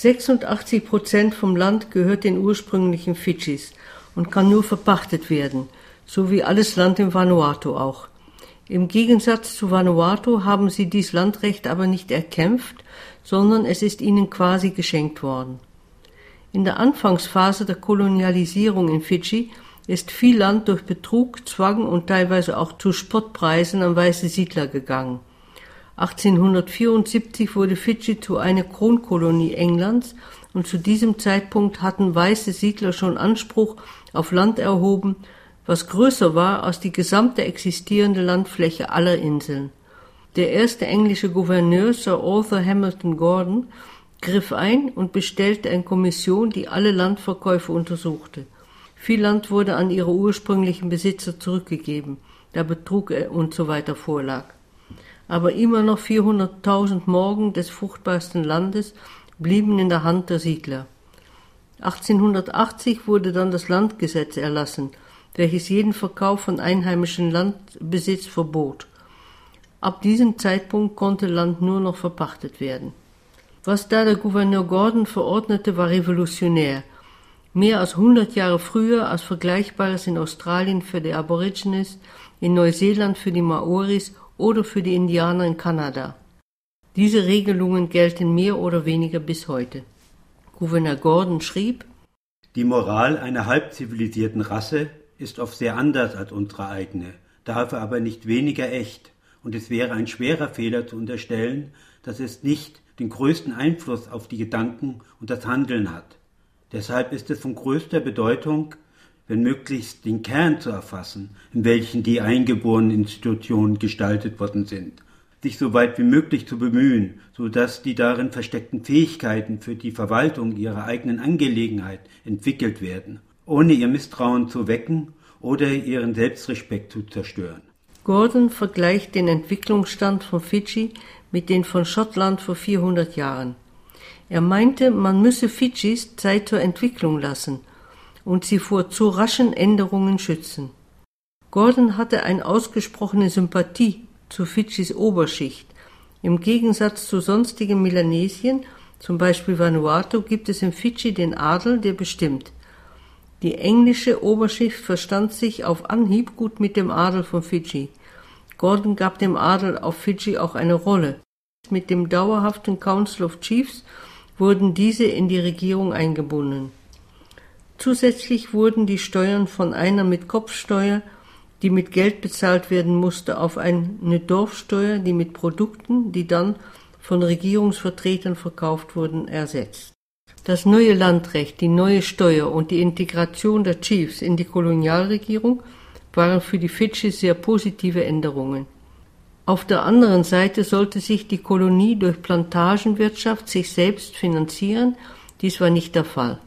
86 Prozent vom Land gehört den ursprünglichen Fidschis und kann nur verpachtet werden, so wie alles Land im Vanuatu auch. Im Gegensatz zu Vanuatu haben sie dies Landrecht aber nicht erkämpft, sondern es ist ihnen quasi geschenkt worden. In der Anfangsphase der Kolonialisierung in Fidschi ist viel Land durch Betrug, Zwang und teilweise auch zu Spottpreisen an weiße Siedler gegangen. 1874 wurde Fidschi zu einer Kronkolonie Englands und zu diesem Zeitpunkt hatten weiße Siedler schon Anspruch auf Land erhoben, was größer war als die gesamte existierende Landfläche aller Inseln. Der erste englische Gouverneur Sir Arthur Hamilton Gordon griff ein und bestellte eine Kommission, die alle Landverkäufe untersuchte. Viel Land wurde an ihre ursprünglichen Besitzer zurückgegeben, da Betrug und so weiter vorlag. Aber immer noch 400.000 Morgen des fruchtbarsten Landes blieben in der Hand der Siedler. 1880 wurde dann das Landgesetz erlassen, welches jeden Verkauf von einheimischem Landbesitz verbot. Ab diesem Zeitpunkt konnte Land nur noch verpachtet werden. Was da der Gouverneur Gordon verordnete, war revolutionär. Mehr als 100 Jahre früher als Vergleichbares in Australien für die Aborigines, in Neuseeland für die Maoris oder für die Indianer in Kanada. Diese Regelungen gelten mehr oder weniger bis heute. Gouverneur Gordon schrieb, Die Moral einer halbzivilisierten Rasse ist oft sehr anders als unsere eigene, dafür aber nicht weniger echt, und es wäre ein schwerer Fehler zu unterstellen, dass es nicht den größten Einfluss auf die Gedanken und das Handeln hat. Deshalb ist es von größter Bedeutung, wenn möglichst den Kern zu erfassen, in welchen die eingeborenen Institutionen gestaltet worden sind, sich so weit wie möglich zu bemühen, so dass die darin versteckten Fähigkeiten für die Verwaltung ihrer eigenen Angelegenheit entwickelt werden ohne ihr Misstrauen zu wecken oder ihren Selbstrespekt zu zerstören. Gordon vergleicht den Entwicklungsstand von Fidschi mit den von Schottland vor 400 Jahren. Er meinte, man müsse Fidschis Zeit zur Entwicklung lassen und sie vor zu raschen Änderungen schützen. Gordon hatte eine ausgesprochene Sympathie zu Fidschis Oberschicht. Im Gegensatz zu sonstigen Melanesien, zum Beispiel Vanuatu, gibt es in Fidschi den Adel, der bestimmt. Die englische Oberschicht verstand sich auf Anhieb gut mit dem Adel von Fidschi. Gordon gab dem Adel auf Fidschi auch eine Rolle. Mit dem dauerhaften Council of Chiefs wurden diese in die Regierung eingebunden. Zusätzlich wurden die Steuern von einer mit Kopfsteuer, die mit Geld bezahlt werden musste, auf eine Dorfsteuer, die mit Produkten, die dann von Regierungsvertretern verkauft wurden, ersetzt. Das neue Landrecht, die neue Steuer und die Integration der Chiefs in die Kolonialregierung waren für die Fidschis sehr positive Änderungen. Auf der anderen Seite sollte sich die Kolonie durch Plantagenwirtschaft sich selbst finanzieren, dies war nicht der Fall.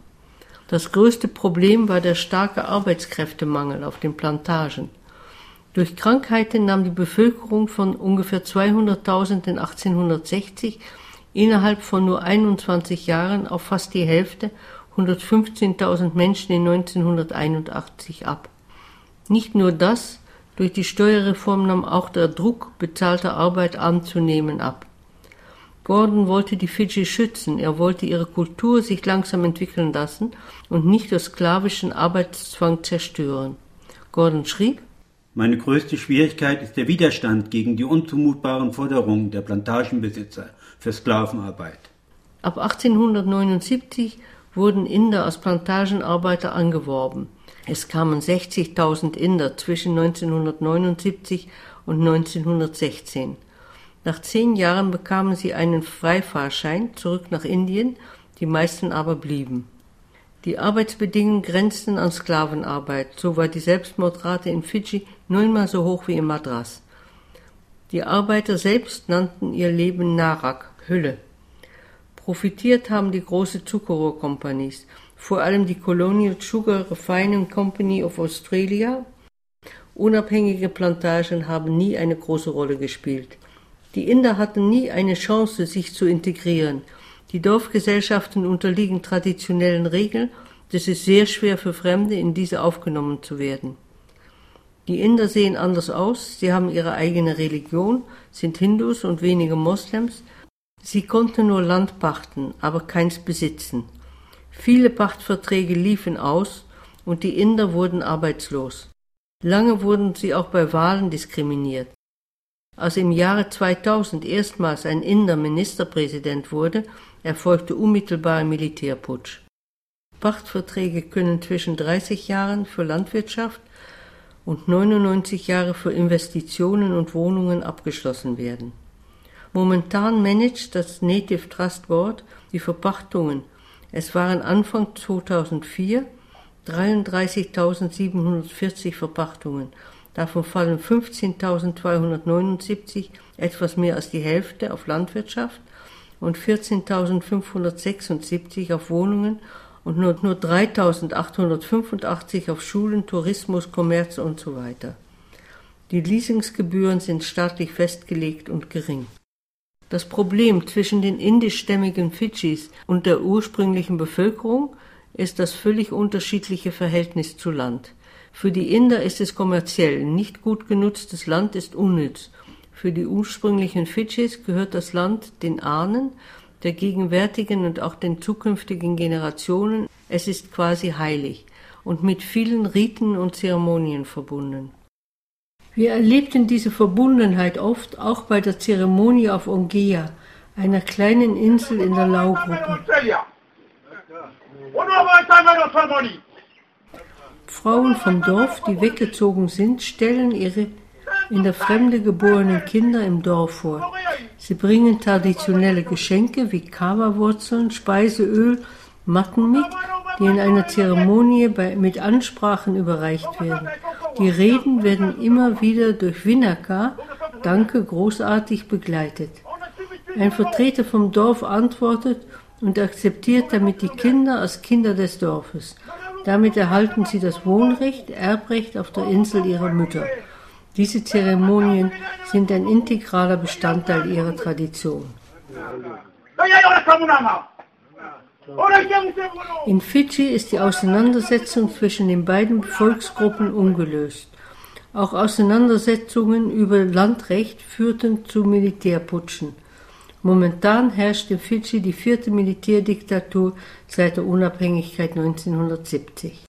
Das größte Problem war der starke Arbeitskräftemangel auf den Plantagen. Durch Krankheiten nahm die Bevölkerung von ungefähr 200.000 in 1860 innerhalb von nur 21 Jahren auf fast die Hälfte, 115.000 Menschen in 1981 ab. Nicht nur das, durch die Steuerreform nahm auch der Druck, bezahlte Arbeit anzunehmen ab. Gordon wollte die Fidschi schützen, er wollte ihre Kultur sich langsam entwickeln lassen und nicht durch sklavischen Arbeitszwang zerstören. Gordon schrieb, Meine größte Schwierigkeit ist der Widerstand gegen die unzumutbaren Forderungen der Plantagenbesitzer für Sklavenarbeit. Ab 1879 wurden Inder als Plantagenarbeiter angeworben. Es kamen 60.000 Inder zwischen 1979 und 1916. Nach zehn Jahren bekamen sie einen Freifahrschein zurück nach Indien, die meisten aber blieben. Die Arbeitsbedingungen grenzten an Sklavenarbeit, so war die Selbstmordrate in Fidschi neunmal so hoch wie in Madras. Die Arbeiter selbst nannten ihr Leben Narak, Hülle. Profitiert haben die große Zuckerrohrkompanies, vor allem die Colonial Sugar Refining Company of Australia. Unabhängige Plantagen haben nie eine große Rolle gespielt. Die Inder hatten nie eine Chance, sich zu integrieren. Die Dorfgesellschaften unterliegen traditionellen Regeln, es ist sehr schwer für Fremde, in diese aufgenommen zu werden. Die Inder sehen anders aus, sie haben ihre eigene Religion, sind Hindus und wenige Moslems, Sie konnte nur Land pachten, aber keins besitzen. Viele Pachtverträge liefen aus und die Inder wurden arbeitslos. Lange wurden sie auch bei Wahlen diskriminiert. Als im Jahre 2000 erstmals ein Inder Ministerpräsident wurde, erfolgte unmittelbar ein Militärputsch. Pachtverträge können zwischen 30 Jahren für Landwirtschaft und 99 Jahre für Investitionen und Wohnungen abgeschlossen werden. Momentan managt das Native Trust Board die Verpachtungen. Es waren Anfang 2004 33.740 Verpachtungen. Davon fallen 15.279, etwas mehr als die Hälfte, auf Landwirtschaft und 14.576 auf Wohnungen und nur, nur 3.885 auf Schulen, Tourismus, Kommerz und so weiter. Die Leasingsgebühren sind staatlich festgelegt und gering. Das Problem zwischen den indischstämmigen Fidschis und der ursprünglichen Bevölkerung ist das völlig unterschiedliche Verhältnis zu Land. Für die Inder ist es kommerziell, nicht gut genutztes Land ist unnütz. Für die ursprünglichen Fidschis gehört das Land den Ahnen, der gegenwärtigen und auch den zukünftigen Generationen. Es ist quasi heilig und mit vielen Riten und Zeremonien verbunden. Wir erlebten diese Verbundenheit oft auch bei der Zeremonie auf Ongea, einer kleinen Insel in der Laugruppe. Frauen vom Dorf, die weggezogen sind, stellen ihre in der Fremde geborenen Kinder im Dorf vor. Sie bringen traditionelle Geschenke wie Kava-Wurzeln, Speiseöl, Matten mit, die in einer Zeremonie bei, mit Ansprachen überreicht werden. Die Reden werden immer wieder durch Winaka, Danke, großartig begleitet. Ein Vertreter vom Dorf antwortet und akzeptiert damit die Kinder als Kinder des Dorfes. Damit erhalten sie das Wohnrecht, Erbrecht auf der Insel ihrer Mütter. Diese Zeremonien sind ein integraler Bestandteil ihrer Tradition. In Fidschi ist die Auseinandersetzung zwischen den beiden Volksgruppen ungelöst. Auch Auseinandersetzungen über Landrecht führten zu Militärputschen. Momentan herrscht in Fidschi die vierte Militärdiktatur seit der Unabhängigkeit 1970.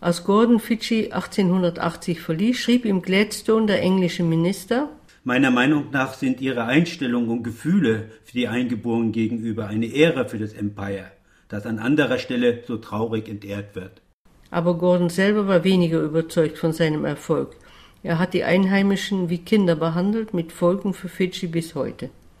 Als Gordon Fidschi 1880 verließ, schrieb ihm Gladstone, der englische Minister, Meiner Meinung nach sind ihre Einstellungen und Gefühle für die Eingeborenen gegenüber eine Ehre für das Empire, das an anderer Stelle so traurig entehrt wird. Aber Gordon selber war weniger überzeugt von seinem Erfolg. Er hat die Einheimischen wie Kinder behandelt, mit Folgen für Fidschi bis heute.